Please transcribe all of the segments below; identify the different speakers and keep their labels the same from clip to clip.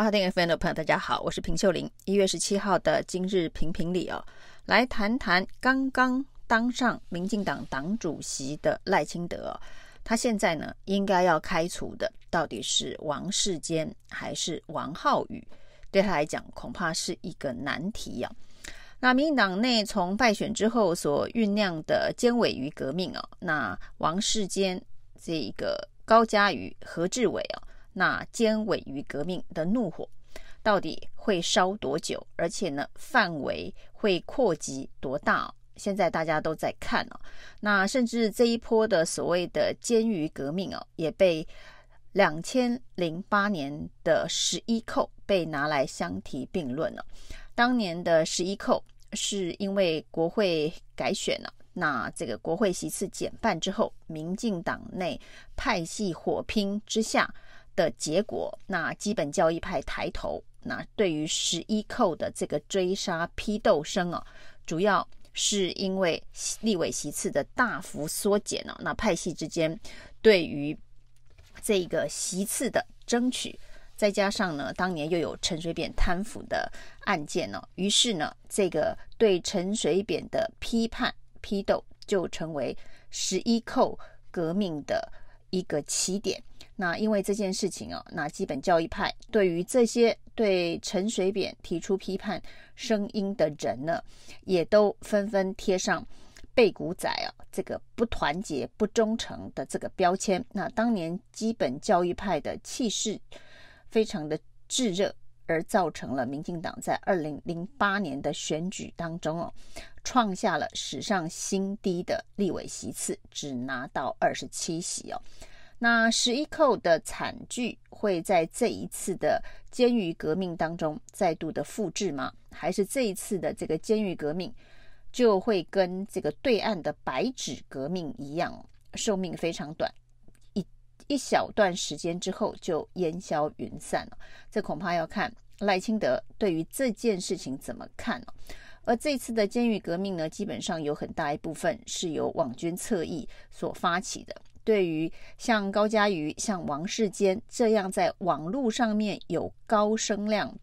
Speaker 1: 阿丁 FM 的朋友，大家好，我是平秀玲。一月十七号的今日评评理哦，来谈谈刚刚当上民进党党主席的赖清德，他现在呢应该要开除的到底是王世坚还是王浩宇？对他来讲，恐怕是一个难题啊。那民进党内从败选之后所酝酿的监委瑜革命哦，那王世坚这个高嘉瑜、何志伟啊。那监委瑜革命的怒火到底会烧多久？而且呢，范围会扩及多大？现在大家都在看哦。那甚至这一波的所谓的监瑜革命哦，也被两千零八年的十一扣被拿来相提并论了。当年的十一扣是因为国会改选了，那这个国会席次减半之后，民进党内派系火拼之下。的结果，那基本教义派抬头，那对于十一扣的这个追杀批斗声啊，主要是因为立委席次的大幅缩减了，那派系之间对于这个席次的争取，再加上呢，当年又有陈水扁贪腐的案件呢，于是呢，这个对陈水扁的批判批斗就成为十一扣革命的一个起点。那因为这件事情哦，那基本教义派对于这些对陈水扁提出批判声音的人呢，也都纷纷贴上背骨仔啊，这个不团结、不忠诚的这个标签。那当年基本教义派的气势非常的炙热，而造成了民进党在二零零八年的选举当中哦，创下了史上新低的立委席次，只拿到二十七席哦。那十一扣的惨剧会在这一次的监狱革命当中再度的复制吗？还是这一次的这个监狱革命就会跟这个对岸的白纸革命一样，寿命非常短，一一小段时间之后就烟消云散了？这恐怕要看赖清德对于这件事情怎么看了。而这次的监狱革命呢，基本上有很大一部分是由网军侧翼所发起的。对于像高嘉瑜、像王世坚这样在网络上面有高声量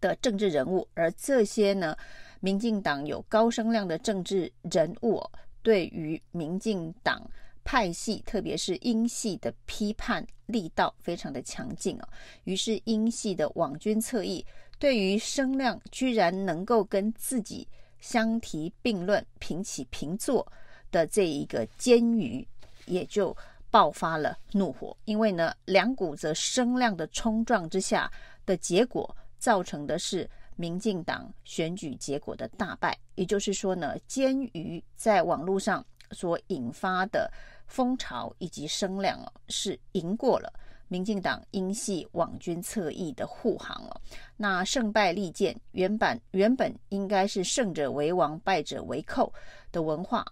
Speaker 1: 的政治人物，而这些呢，民进党有高声量的政治人物，对于民进党派系，特别是英系的批判力道非常的强劲啊。于是英系的网军侧翼对于声量居然能够跟自己相提并论、平起平坐的这一个监瑜。也就爆发了怒火，因为呢，两股子声量的冲撞之下的结果，造成的是民进党选举结果的大败。也就是说呢，监鱼在网络上所引发的风潮以及声量哦，是赢过了民进党英系网军侧翼的护航了。那胜败立见，原本原本应该是胜者为王，败者为寇的文化。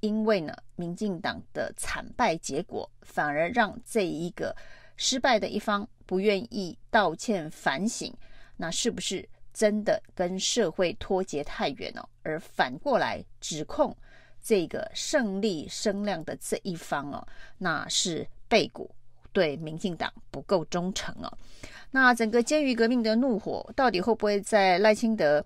Speaker 1: 因为呢，民进党的惨败结果，反而让这一个失败的一方不愿意道歉反省，那是不是真的跟社会脱节太远了？而反过来指控这个胜利声量的这一方哦，那是背骨对民进党不够忠诚哦。那整个监瑜革命的怒火，到底会不会在赖清德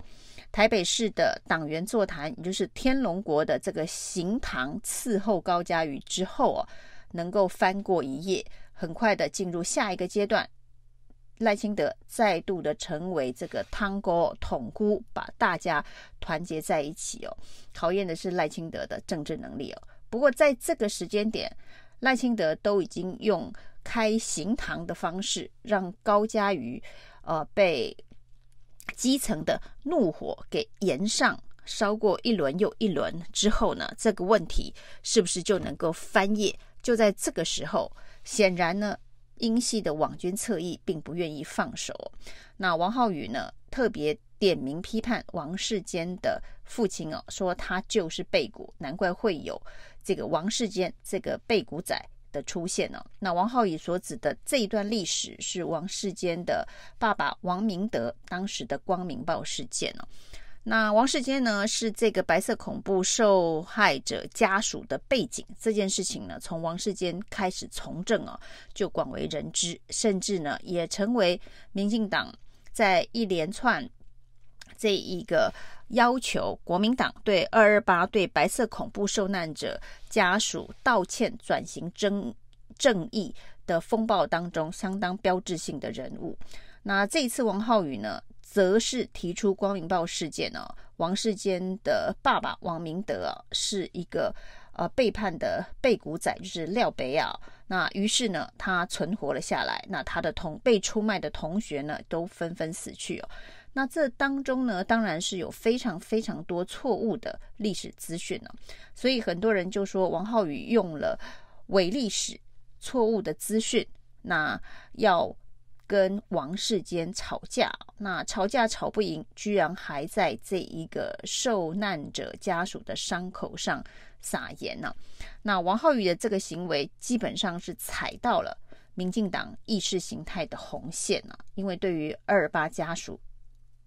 Speaker 1: 台北市的党员座谈，也就是天龙国的这个行堂伺候高嘉瑜之后哦，能够翻过一页，很快的进入下一个阶段。赖清德再度的成为这个汤锅桶箍，把大家团结在一起哦。考验的是赖清德的政治能力哦。不过在这个时间点，赖清德都已经用开行堂的方式，让高嘉瑜呃被。基层的怒火给延上，烧过一轮又一轮之后呢，这个问题是不是就能够翻页？就在这个时候，显然呢，英系的网军侧翼并不愿意放手。那王浩宇呢，特别点名批判王世坚的父亲哦，说他就是背骨，难怪会有这个王世坚这个背骨仔。的出现呢？那王浩宇所指的这一段历史是王世坚的爸爸王明德当时的光明报事件呢？那王世坚呢，是这个白色恐怖受害者家属的背景，这件事情呢，从王世坚开始从政哦，就广为人知，甚至呢，也成为民进党在一连串这一个要求国民党对二二八对白色恐怖受难者家属道歉、转型正正义的风暴当中相当标志性的人物。那这一次王浩宇呢，则是提出光明报事件呢、哦，王世坚的爸爸王明德啊，是一个呃背叛的背骨仔，就是廖北亚。那于是呢，他存活了下来。那他的同被出卖的同学呢，都纷纷死去哦。那这当中呢，当然是有非常非常多错误的历史资讯呢。所以很多人就说王浩宇用了伪历史、错误的资讯，那要。跟王世坚吵架，那吵架吵不赢，居然还在这一个受难者家属的伤口上撒盐呢、那王浩宇的这个行为，基本上是踩到了民进党意识形态的红线啊。因为对于二二八家属、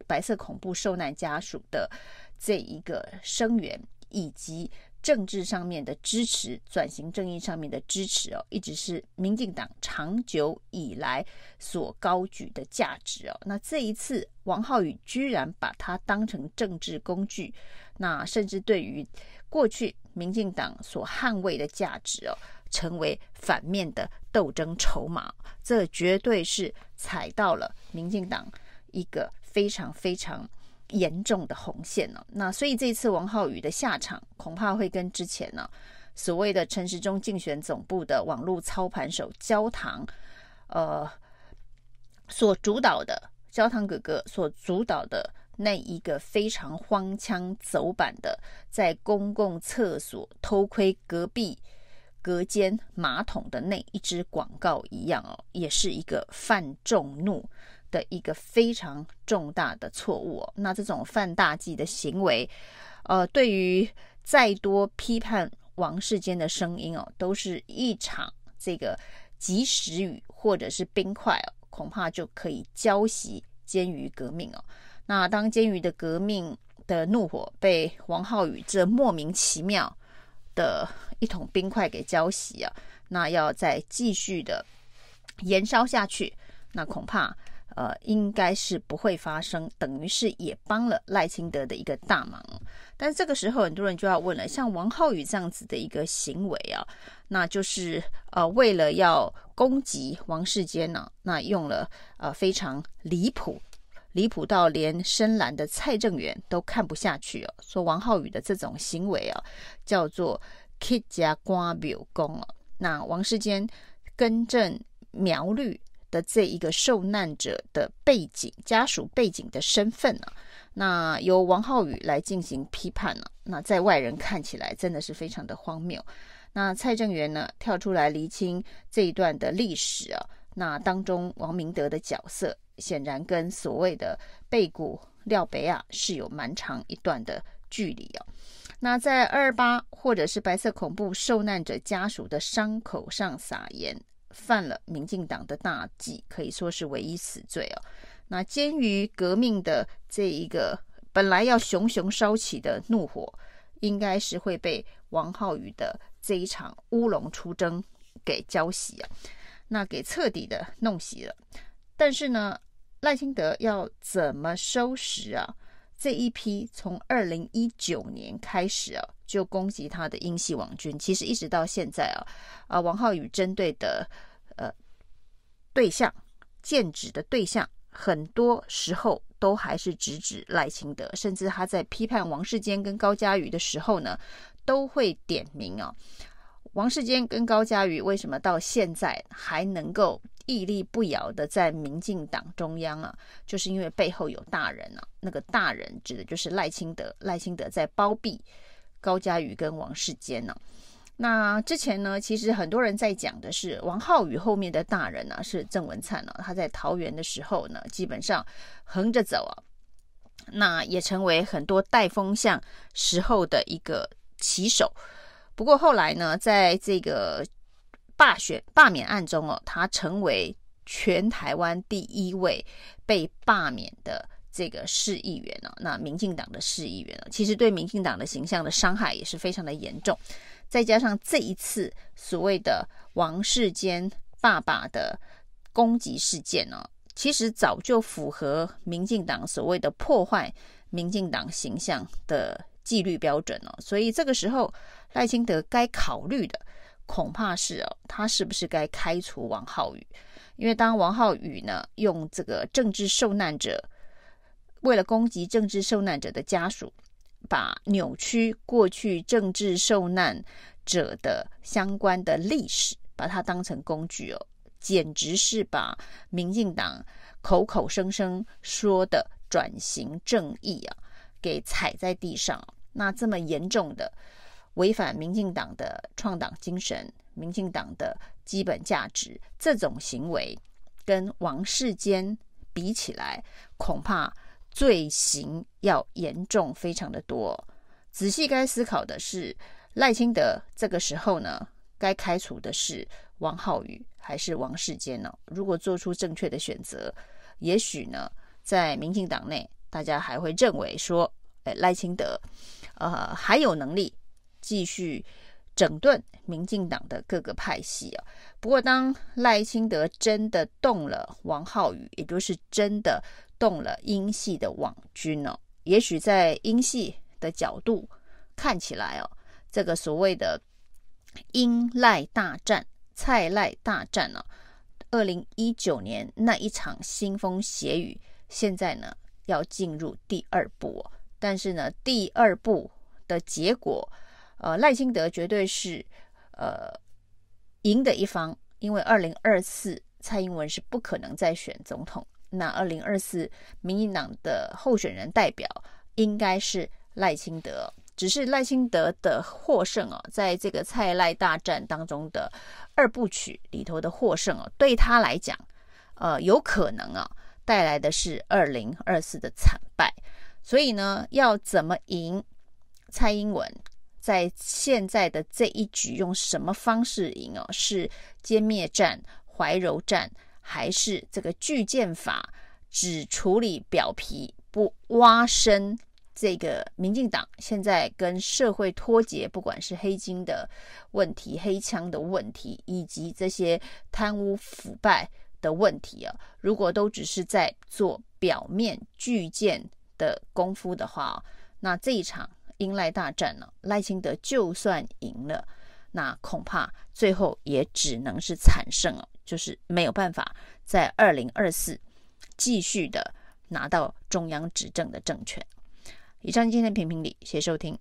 Speaker 1: 白色恐怖受难家属的这一个声援，以及政治上面的支持，转型正义上面的支持哦，一直是民进党长久以来所高举的价值哦。那这一次，王浩宇居然把它当成政治工具，那甚至对于过去民进党所捍卫的价值哦，成为反面的斗争筹码，这绝对是踩到了民进党一个非常非常。严重的红线呢、哦，那所以这次王浩宇的下场恐怕会跟之前呢所谓的陈时中竞选总部的网络操盘手焦糖，呃，所主导的焦糖哥哥所主导的那一个非常荒腔走板的，在公共厕所偷窥隔壁隔间马桶的那一支广告一样哦，也是一个犯众怒。的一个非常重大的错误哦，那这种犯大忌的行为，呃，对于再多批判王世坚的声音哦，都是一场这个及时雨或者是冰块哦，恐怕就可以浇熄监狱革命哦。那当监狱的革命的怒火被王浩宇这莫名其妙的一桶冰块给浇熄啊，那要再继续的燃烧下去，那恐怕。呃，应该是不会发生，等于是也帮了赖清德的一个大忙。但这个时候，很多人就要问了：像王浩宇这样子的一个行为啊，那就是呃，为了要攻击王世坚呢、那用了呃非常离谱，离谱到连深蓝的蔡正元都看不下去哦、说王浩宇的这种行为啊，叫做乞家官庙公啊。那王世坚更正苗绿。的这一个受难者的背景、家属背景的身份呢、那由王浩宇来进行批判呢、那在外人看起来真的是非常的荒谬。那蔡正元呢跳出来厘清这一段的历史啊，那当中王明德的角色显然跟所谓的背骨廖北亚是有蛮长一段的距离啊。那在二二八或者是白色恐怖受难者家属的伤口上撒盐。犯了民进党的大忌，可以说是唯一死罪哦。那鉴于革命的这一个本来要熊熊烧起的怒火，应该是会被王浩宇的这一场乌龙出征给浇熄啊，那给彻底的弄熄了。但是呢，赖清德要怎么收拾啊？这一批从二零一九年开始啊。就攻击他的英系网军，其实一直到现在啊，啊，王浩宇针对的呃对象、剑指的对象，很多时候都还是直指赖清德，甚至他在批判王世坚跟高嘉瑜的时候呢，都会点名啊，王世坚跟高嘉瑜为什么到现在还能够屹立不摇的在民进党中央啊？就是因为背后有大人啊，那个大人指的就是赖清德，赖清德在包庇。高嘉瑜跟王世坚呢？那之前呢，其实很多人在讲的是王浩宇后面的大人呢，是郑文灿呢。他在桃园的时候呢，基本上横着走啊，那也成为很多带风向时候的一个旗手。不过后来呢，在这个罢选罢免案中哦，他成为全台湾第一位被罢免的这个市议员呢，那民进党的市议员呢，其实对民进党的形象的伤害也是非常的严重。再加上这一次所谓的王世坚爸爸的攻击事件呢，其实早就符合民进党所谓的破坏民进党形象的纪律标准了。所以这个时候赖清德该考虑的恐怕是哦，他是不是该开除王浩宇？因为当王浩宇呢用这个政治受难者。为了攻击政治受难者的家属，把扭曲过去政治受难者的相关的历史，把它当成工具哦，简直是把民进党口口声声说的转型正义啊，给踩在地上。那这么严重的违反民进党的创党精神、民进党的基本价值，这种行为跟王世坚比起来，恐怕。罪行要严重非常的多，仔细该思考的是赖清德这个时候呢，该开除的是王浩宇还是王世坚呢？如果做出正确的选择，也许呢，在民进党内大家还会认为说，哎，赖清德呃还有能力继续整顿民进党的各个派系啊。不过当赖清德真的动了王浩宇，也就是真的。动了英系的网军哦，也许在英系的角度看起来哦，这个所谓的英赖大战、蔡赖大战呢，二零一九年那一场腥风血雨，现在呢要进入第二步哦，但是呢，第二步的结果，呃，赖清德绝对是呃赢的一方，因为二零二四蔡英文是不可能再选总统。那二零二四民进党的候选人代表应该是赖清德，只是赖清德的获胜哦，在这个蔡赖大战当中的二部曲里头的获胜哦，对他来讲，呃，有可能啊带来的是二零二四的惨败。所以呢，要怎么赢蔡英文，在现在的这一局用什么方式赢哦？是歼灭战、怀柔战？还是这个巨剑法，只处理表皮，不挖深这个民进党现在跟社会脱节，不管是黑金的问题、黑枪的问题，以及这些贪污腐败的问题啊，如果都只是在做表面巨剑的功夫的话，那这一场英赖大战呢，赖清德就算赢了，那恐怕最后也只能是惨胜了。就是没有办法在二零二四继续的拿到中央执政的政权。以上今天的评评理，谢谢收听。